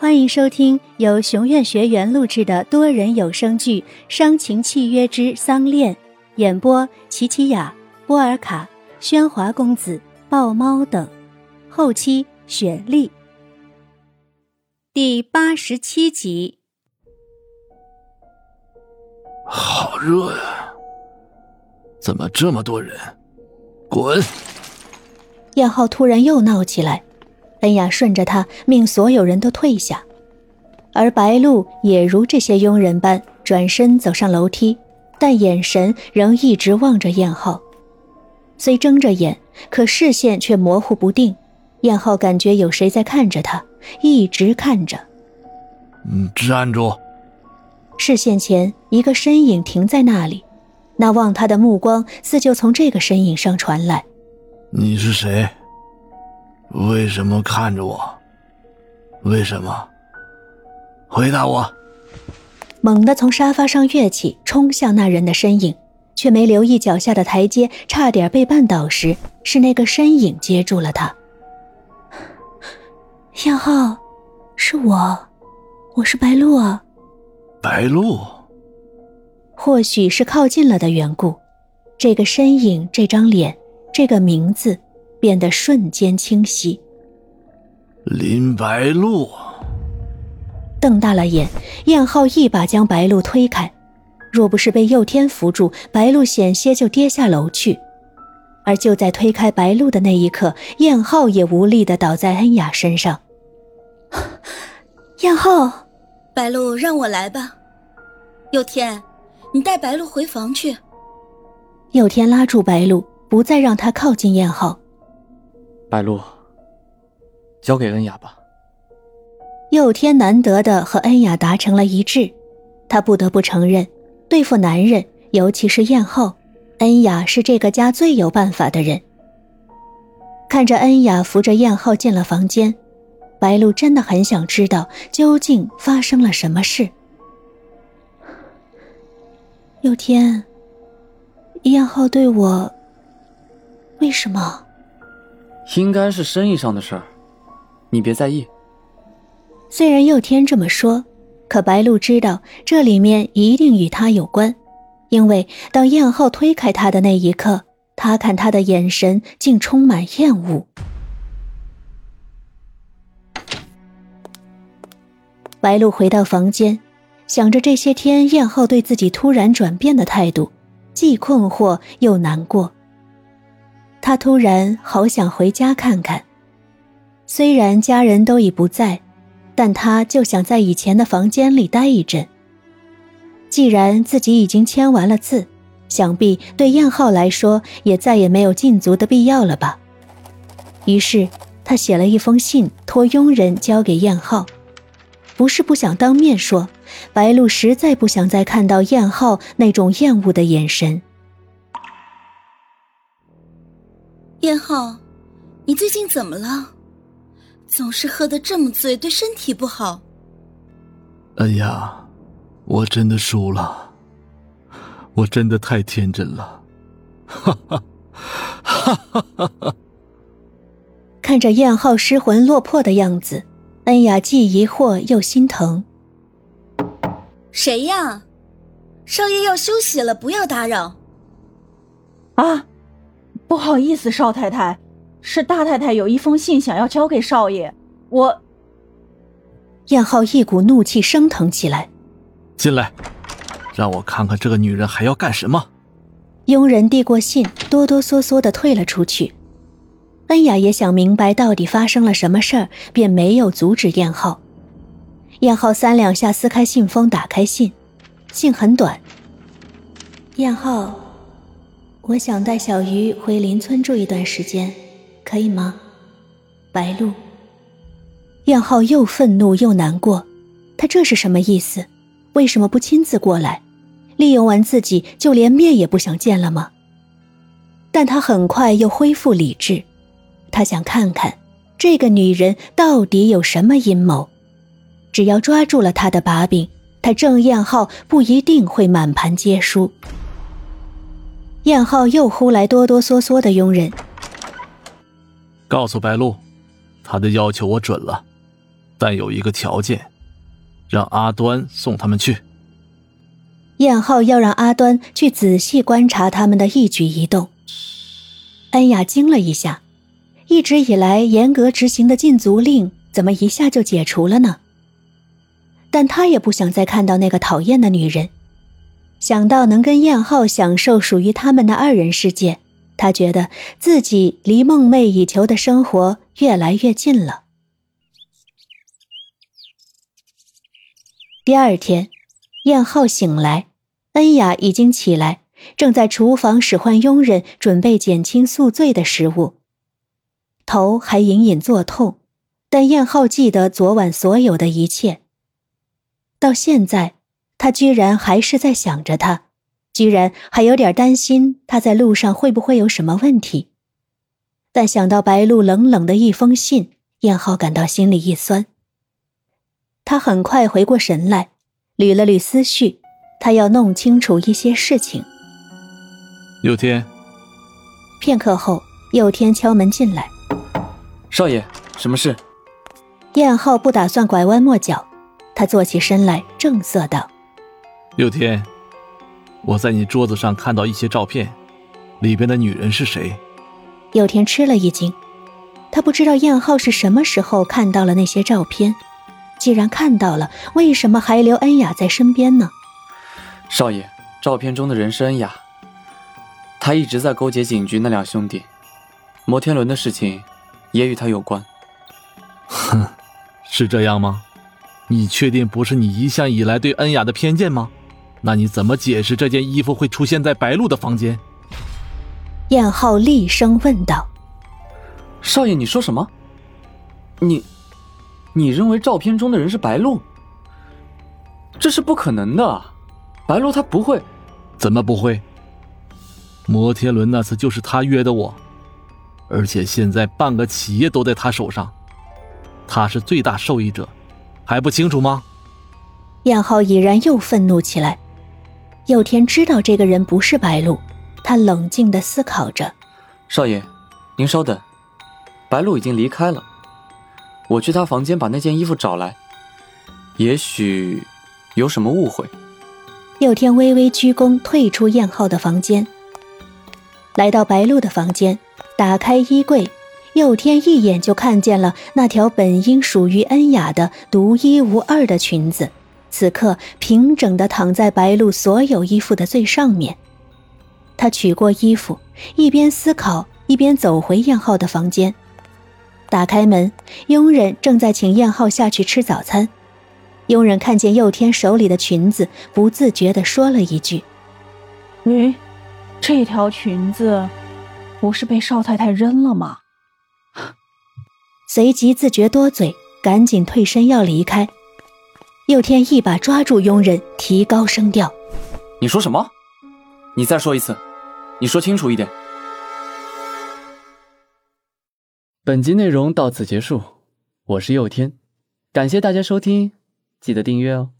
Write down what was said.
欢迎收听由熊院学员录制的多人有声剧《伤情契约之丧恋》，演播：琪琪雅、波尔卡、喧哗公子、豹猫等，后期雪莉。第八十七集。好热呀！怎么这么多人？滚！燕浩突然又闹起来。恩雅顺着他，命所有人都退下，而白露也如这些佣人般转身走上楼梯，但眼神仍一直望着燕浩。虽睁着眼，可视线却模糊不定。燕浩感觉有谁在看着他，一直看着。嗯，站住！视线前一个身影停在那里，那望他的目光似就从这个身影上传来。你是谁？为什么看着我？为什么？回答我！猛地从沙发上跃起，冲向那人的身影，却没留意脚下的台阶，差点被绊倒时，是那个身影接住了他。燕浩，是我，我是白露啊。白露。或许是靠近了的缘故，这个身影，这张脸，这个名字。变得瞬间清晰。林白露瞪大了眼，燕浩一把将白露推开。若不是被佑天扶住，白露险些就跌下楼去。而就在推开白露的那一刻，燕浩也无力的倒在恩雅身上。燕浩，白露，让我来吧。佑天，你带白露回房去。佑天拉住白露，不再让她靠近燕浩。白露，交给恩雅吧。佑天难得的和恩雅达成了一致，他不得不承认，对付男人，尤其是燕后，恩雅是这个家最有办法的人。看着恩雅扶着燕后进了房间，白露真的很想知道究竟发生了什么事。佑天，燕后对我，为什么？应该是生意上的事儿，你别在意。虽然佑天这么说，可白露知道这里面一定与他有关，因为当燕浩推开他的那一刻，他看他的眼神竟充满厌恶。白露回到房间，想着这些天燕浩对自己突然转变的态度，既困惑又难过。他突然好想回家看看，虽然家人都已不在，但他就想在以前的房间里待一阵。既然自己已经签完了字，想必对燕浩来说也再也没有禁足的必要了吧。于是他写了一封信，托佣人交给燕浩。不是不想当面说，白露实在不想再看到燕浩那种厌恶的眼神。燕浩，你最近怎么了？总是喝得这么醉，对身体不好。恩雅，我真的输了，我真的太天真了，哈哈，哈哈哈哈！看着燕浩失魂落魄的样子，恩雅既疑惑又心疼。谁呀？少爷要休息了，不要打扰。啊。不好意思，少太太，是大太太有一封信想要交给少爷。我。燕浩一股怒气升腾起来，进来，让我看看这个女人还要干什么。佣人递过信，哆哆嗦嗦的退了出去。恩雅也想明白到底发生了什么事儿，便没有阻止燕浩。燕浩三两下撕开信封，打开信，信很短。燕浩。我想带小鱼回邻村住一段时间，可以吗？白露。燕浩又愤怒又难过，他这是什么意思？为什么不亲自过来？利用完自己就连面也不想见了吗？但他很快又恢复理智，他想看看这个女人到底有什么阴谋。只要抓住了她的把柄，他郑燕浩不一定会满盘皆输。燕浩又呼来哆哆嗦嗦的佣人，告诉白露，他的要求我准了，但有一个条件，让阿端送他们去。燕浩要让阿端去仔细观察他们的一举一动。恩雅惊了一下，一直以来严格执行的禁足令，怎么一下就解除了呢？但他也不想再看到那个讨厌的女人。想到能跟燕浩享受属于他们的二人世界，他觉得自己离梦寐以求的生活越来越近了。第二天，燕浩醒来，恩雅已经起来，正在厨房使唤佣人准备减轻宿醉的食物，头还隐隐作痛，但燕浩记得昨晚所有的一切。到现在。他居然还是在想着他，居然还有点担心他在路上会不会有什么问题。但想到白露冷冷的一封信，燕浩感到心里一酸。他很快回过神来，捋了捋思绪，他要弄清楚一些事情。佑天。片刻后，佑天敲门进来。少爷，什么事？燕浩不打算拐弯抹角，他坐起身来，正色道。佑天，我在你桌子上看到一些照片，里边的女人是谁？佑天吃了一惊，他不知道燕浩是什么时候看到了那些照片。既然看到了，为什么还留恩雅在身边呢？少爷，照片中的人是恩雅，他一直在勾结警局那两兄弟，摩天轮的事情也与他有关。哼，是这样吗？你确定不是你一向以来对恩雅的偏见吗？那你怎么解释这件衣服会出现在白露的房间？燕浩厉声问道：“少爷，你说什么？你，你认为照片中的人是白露？这是不可能的，白露她不会……怎么不会？摩天轮那次就是他约的我，而且现在半个企业都在他手上，他是最大受益者，还不清楚吗？”燕浩已然又愤怒起来。佑天知道这个人不是白露，他冷静的思考着：“少爷，您稍等，白露已经离开了，我去他房间把那件衣服找来。也许有什么误会。”佑天微微鞠躬，退出燕浩的房间，来到白露的房间，打开衣柜，佑天一眼就看见了那条本应属于恩雅的独一无二的裙子。此刻平整的躺在白露所有衣服的最上面，他取过衣服，一边思考一边走回燕浩的房间，打开门，佣人正在请燕浩下去吃早餐。佣人看见佑天手里的裙子，不自觉地说了一句：“喂，这条裙子不是被少太太扔了吗？”随即自觉多嘴，赶紧退身要离开。佑天一把抓住佣人，提高声调：“你说什么？你再说一次，你说清楚一点。”本集内容到此结束，我是佑天，感谢大家收听，记得订阅哦。